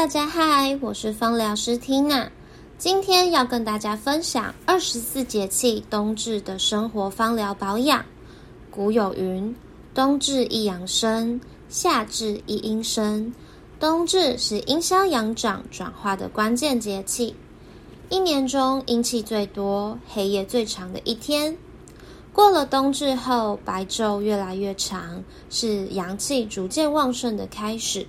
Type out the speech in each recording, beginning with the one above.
大家嗨，我是芳疗师缇娜。今天要跟大家分享二十四节气冬至的生活芳疗保养。古有云：“冬至一阳生，夏至一阴生。”冬至是阴消阳长转化的关键节气，一年中阴气最多、黑夜最长的一天。过了冬至后，白昼越来越长，是阳气逐渐旺盛的开始。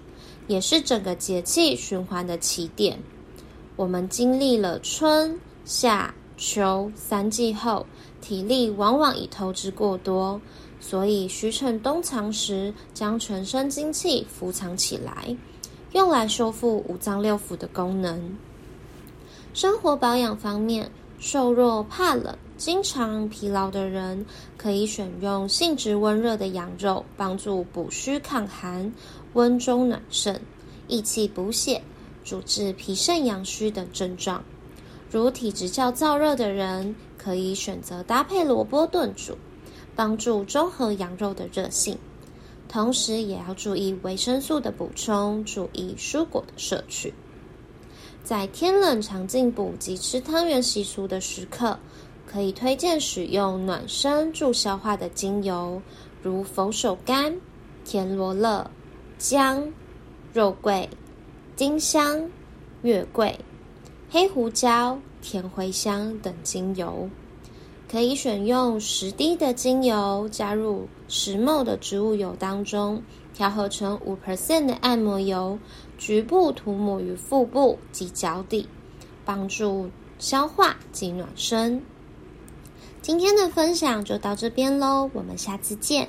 也是整个节气循环的起点。我们经历了春夏秋三季后，体力往往已透支过多，所以需趁冬藏时，将全身精气伏藏起来，用来修复五脏六腑的功能。生活保养方面，瘦弱怕冷、经常疲劳的人，可以选用性质温热的羊肉，帮助补虚抗寒。温中暖肾、益气补血、主治脾肾阳虚等症状。如体质较燥热的人，可以选择搭配萝卜炖煮，帮助中和羊肉的热性。同时，也要注意维生素的补充，注意蔬果的摄取。在天冷常进补及吃汤圆习俗的时刻，可以推荐使用暖身助消化的精油，如佛手柑、田螺乐。姜、肉桂、丁香、月桂、黑胡椒、甜茴香等精油，可以选用十滴的精油，加入十沫的植物油当中，调和成五 percent 的按摩油，局部涂抹于腹部及脚底，帮助消化及暖身。今天的分享就到这边喽，我们下次见。